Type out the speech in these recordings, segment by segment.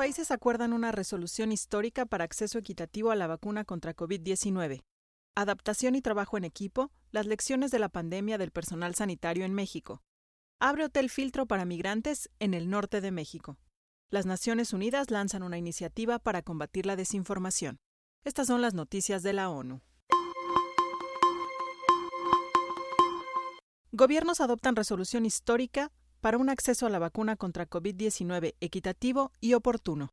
países acuerdan una resolución histórica para acceso equitativo a la vacuna contra COVID-19. Adaptación y trabajo en equipo, las lecciones de la pandemia del personal sanitario en México. Abre hotel filtro para migrantes en el norte de México. Las Naciones Unidas lanzan una iniciativa para combatir la desinformación. Estas son las noticias de la ONU. Gobiernos adoptan resolución histórica para un acceso a la vacuna contra COVID-19 equitativo y oportuno.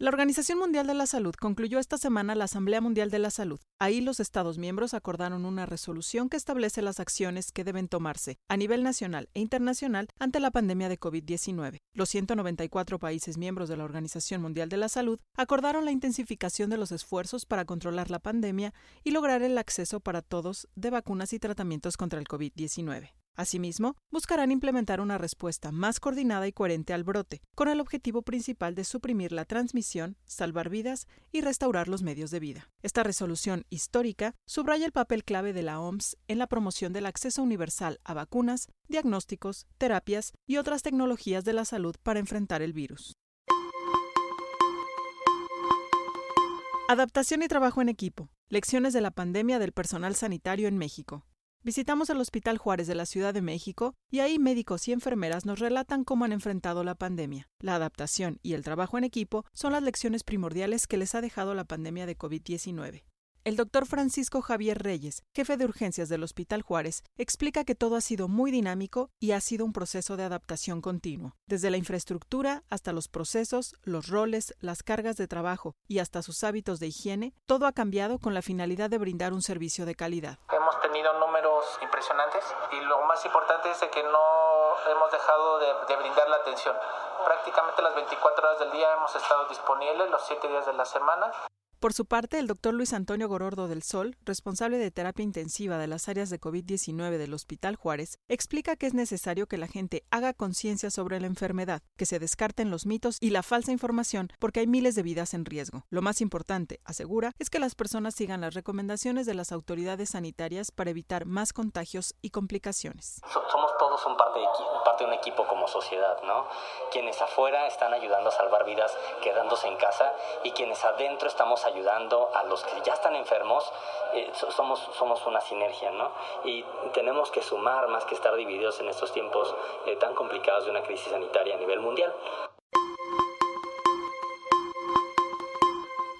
La Organización Mundial de la Salud concluyó esta semana la Asamblea Mundial de la Salud. Ahí los Estados miembros acordaron una resolución que establece las acciones que deben tomarse a nivel nacional e internacional ante la pandemia de COVID-19. Los 194 países miembros de la Organización Mundial de la Salud acordaron la intensificación de los esfuerzos para controlar la pandemia y lograr el acceso para todos de vacunas y tratamientos contra el COVID-19. Asimismo, buscarán implementar una respuesta más coordinada y coherente al brote, con el objetivo principal de suprimir la transmisión, salvar vidas y restaurar los medios de vida. Esta resolución histórica subraya el papel clave de la OMS en la promoción del acceso universal a vacunas, diagnósticos, terapias y otras tecnologías de la salud para enfrentar el virus. Adaptación y trabajo en equipo. Lecciones de la pandemia del personal sanitario en México. Visitamos el Hospital Juárez de la Ciudad de México y ahí médicos y enfermeras nos relatan cómo han enfrentado la pandemia. La adaptación y el trabajo en equipo son las lecciones primordiales que les ha dejado la pandemia de COVID-19. El doctor Francisco Javier Reyes, jefe de urgencias del Hospital Juárez, explica que todo ha sido muy dinámico y ha sido un proceso de adaptación continuo. Desde la infraestructura hasta los procesos, los roles, las cargas de trabajo y hasta sus hábitos de higiene, todo ha cambiado con la finalidad de brindar un servicio de calidad. Hemos tenido números impresionantes y lo más importante es que no hemos dejado de, de brindar la atención. Prácticamente las 24 horas del día hemos estado disponibles, los 7 días de la semana. Por su parte, el doctor Luis Antonio Gorordo del Sol, responsable de terapia intensiva de las áreas de COVID-19 del Hospital Juárez, explica que es necesario que la gente haga conciencia sobre la enfermedad, que se descarten los mitos y la falsa información porque hay miles de vidas en riesgo. Lo más importante, asegura, es que las personas sigan las recomendaciones de las autoridades sanitarias para evitar más contagios y complicaciones. Somos todos un parte de, parte de un equipo como sociedad, ¿no? Quienes afuera están ayudando a salvar vidas quedándose en casa y quienes adentro estamos ayudando a los que ya están enfermos, eh, somos, somos una sinergia, ¿no? Y tenemos que sumar más que estar divididos en estos tiempos eh, tan complicados de una crisis sanitaria a nivel mundial.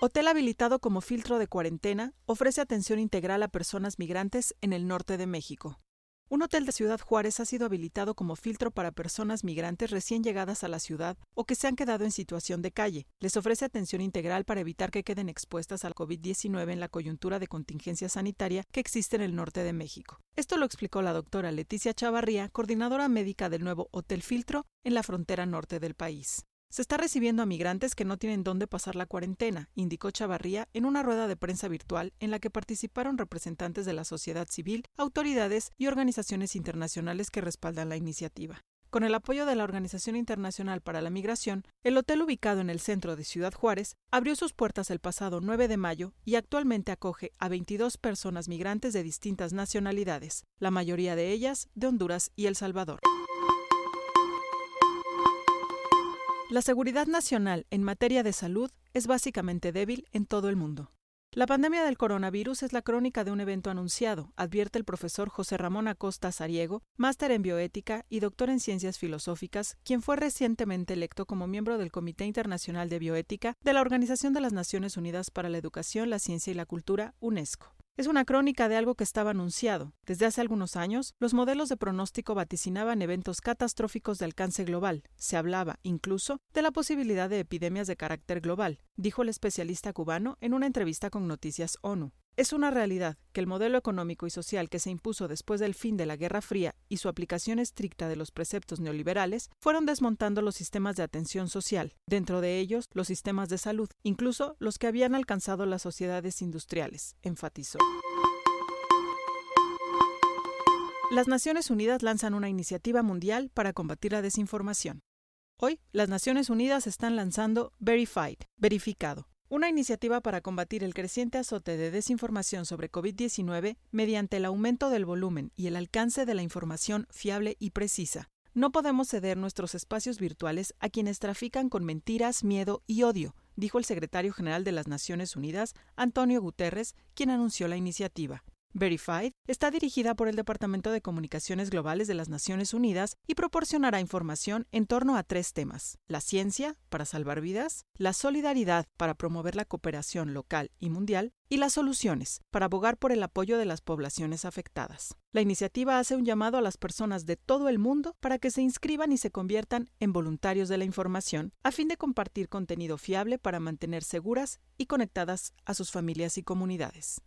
Hotel habilitado como filtro de cuarentena ofrece atención integral a personas migrantes en el norte de México. Un hotel de Ciudad Juárez ha sido habilitado como filtro para personas migrantes recién llegadas a la ciudad o que se han quedado en situación de calle. Les ofrece atención integral para evitar que queden expuestas al COVID-19 en la coyuntura de contingencia sanitaria que existe en el norte de México. Esto lo explicó la doctora Leticia Chavarría, coordinadora médica del nuevo Hotel Filtro en la frontera norte del país. Se está recibiendo a migrantes que no tienen dónde pasar la cuarentena, indicó Chavarría en una rueda de prensa virtual en la que participaron representantes de la sociedad civil, autoridades y organizaciones internacionales que respaldan la iniciativa. Con el apoyo de la Organización Internacional para la Migración, el hotel ubicado en el centro de Ciudad Juárez abrió sus puertas el pasado 9 de mayo y actualmente acoge a 22 personas migrantes de distintas nacionalidades, la mayoría de ellas de Honduras y El Salvador. La seguridad nacional en materia de salud es básicamente débil en todo el mundo. La pandemia del coronavirus es la crónica de un evento anunciado, advierte el profesor José Ramón Acosta Sariego, máster en bioética y doctor en ciencias filosóficas, quien fue recientemente electo como miembro del Comité Internacional de Bioética de la Organización de las Naciones Unidas para la Educación, la Ciencia y la Cultura, UNESCO. Es una crónica de algo que estaba anunciado. Desde hace algunos años, los modelos de pronóstico vaticinaban eventos catastróficos de alcance global. Se hablaba, incluso, de la posibilidad de epidemias de carácter global, dijo el especialista cubano en una entrevista con Noticias ONU. Es una realidad que el modelo económico y social que se impuso después del fin de la Guerra Fría y su aplicación estricta de los preceptos neoliberales fueron desmontando los sistemas de atención social, dentro de ellos los sistemas de salud, incluso los que habían alcanzado las sociedades industriales, enfatizó. Las Naciones Unidas lanzan una iniciativa mundial para combatir la desinformación. Hoy, las Naciones Unidas están lanzando Verified, verificado, una iniciativa para combatir el creciente azote de desinformación sobre COVID-19 mediante el aumento del volumen y el alcance de la información fiable y precisa. No podemos ceder nuestros espacios virtuales a quienes trafican con mentiras, miedo y odio, dijo el secretario general de las Naciones Unidas, Antonio Guterres, quien anunció la iniciativa. Verified está dirigida por el Departamento de Comunicaciones Globales de las Naciones Unidas y proporcionará información en torno a tres temas, la ciencia, para salvar vidas, la solidaridad, para promover la cooperación local y mundial, y las soluciones, para abogar por el apoyo de las poblaciones afectadas. La iniciativa hace un llamado a las personas de todo el mundo para que se inscriban y se conviertan en voluntarios de la información, a fin de compartir contenido fiable para mantener seguras y conectadas a sus familias y comunidades.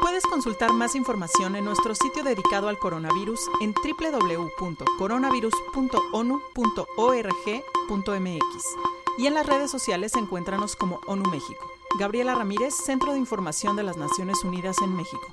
Puedes consultar más información en nuestro sitio dedicado al coronavirus en www.coronavirus.onu.org.mx y en las redes sociales encuéntranos como ONU México. Gabriela Ramírez, Centro de Información de las Naciones Unidas en México.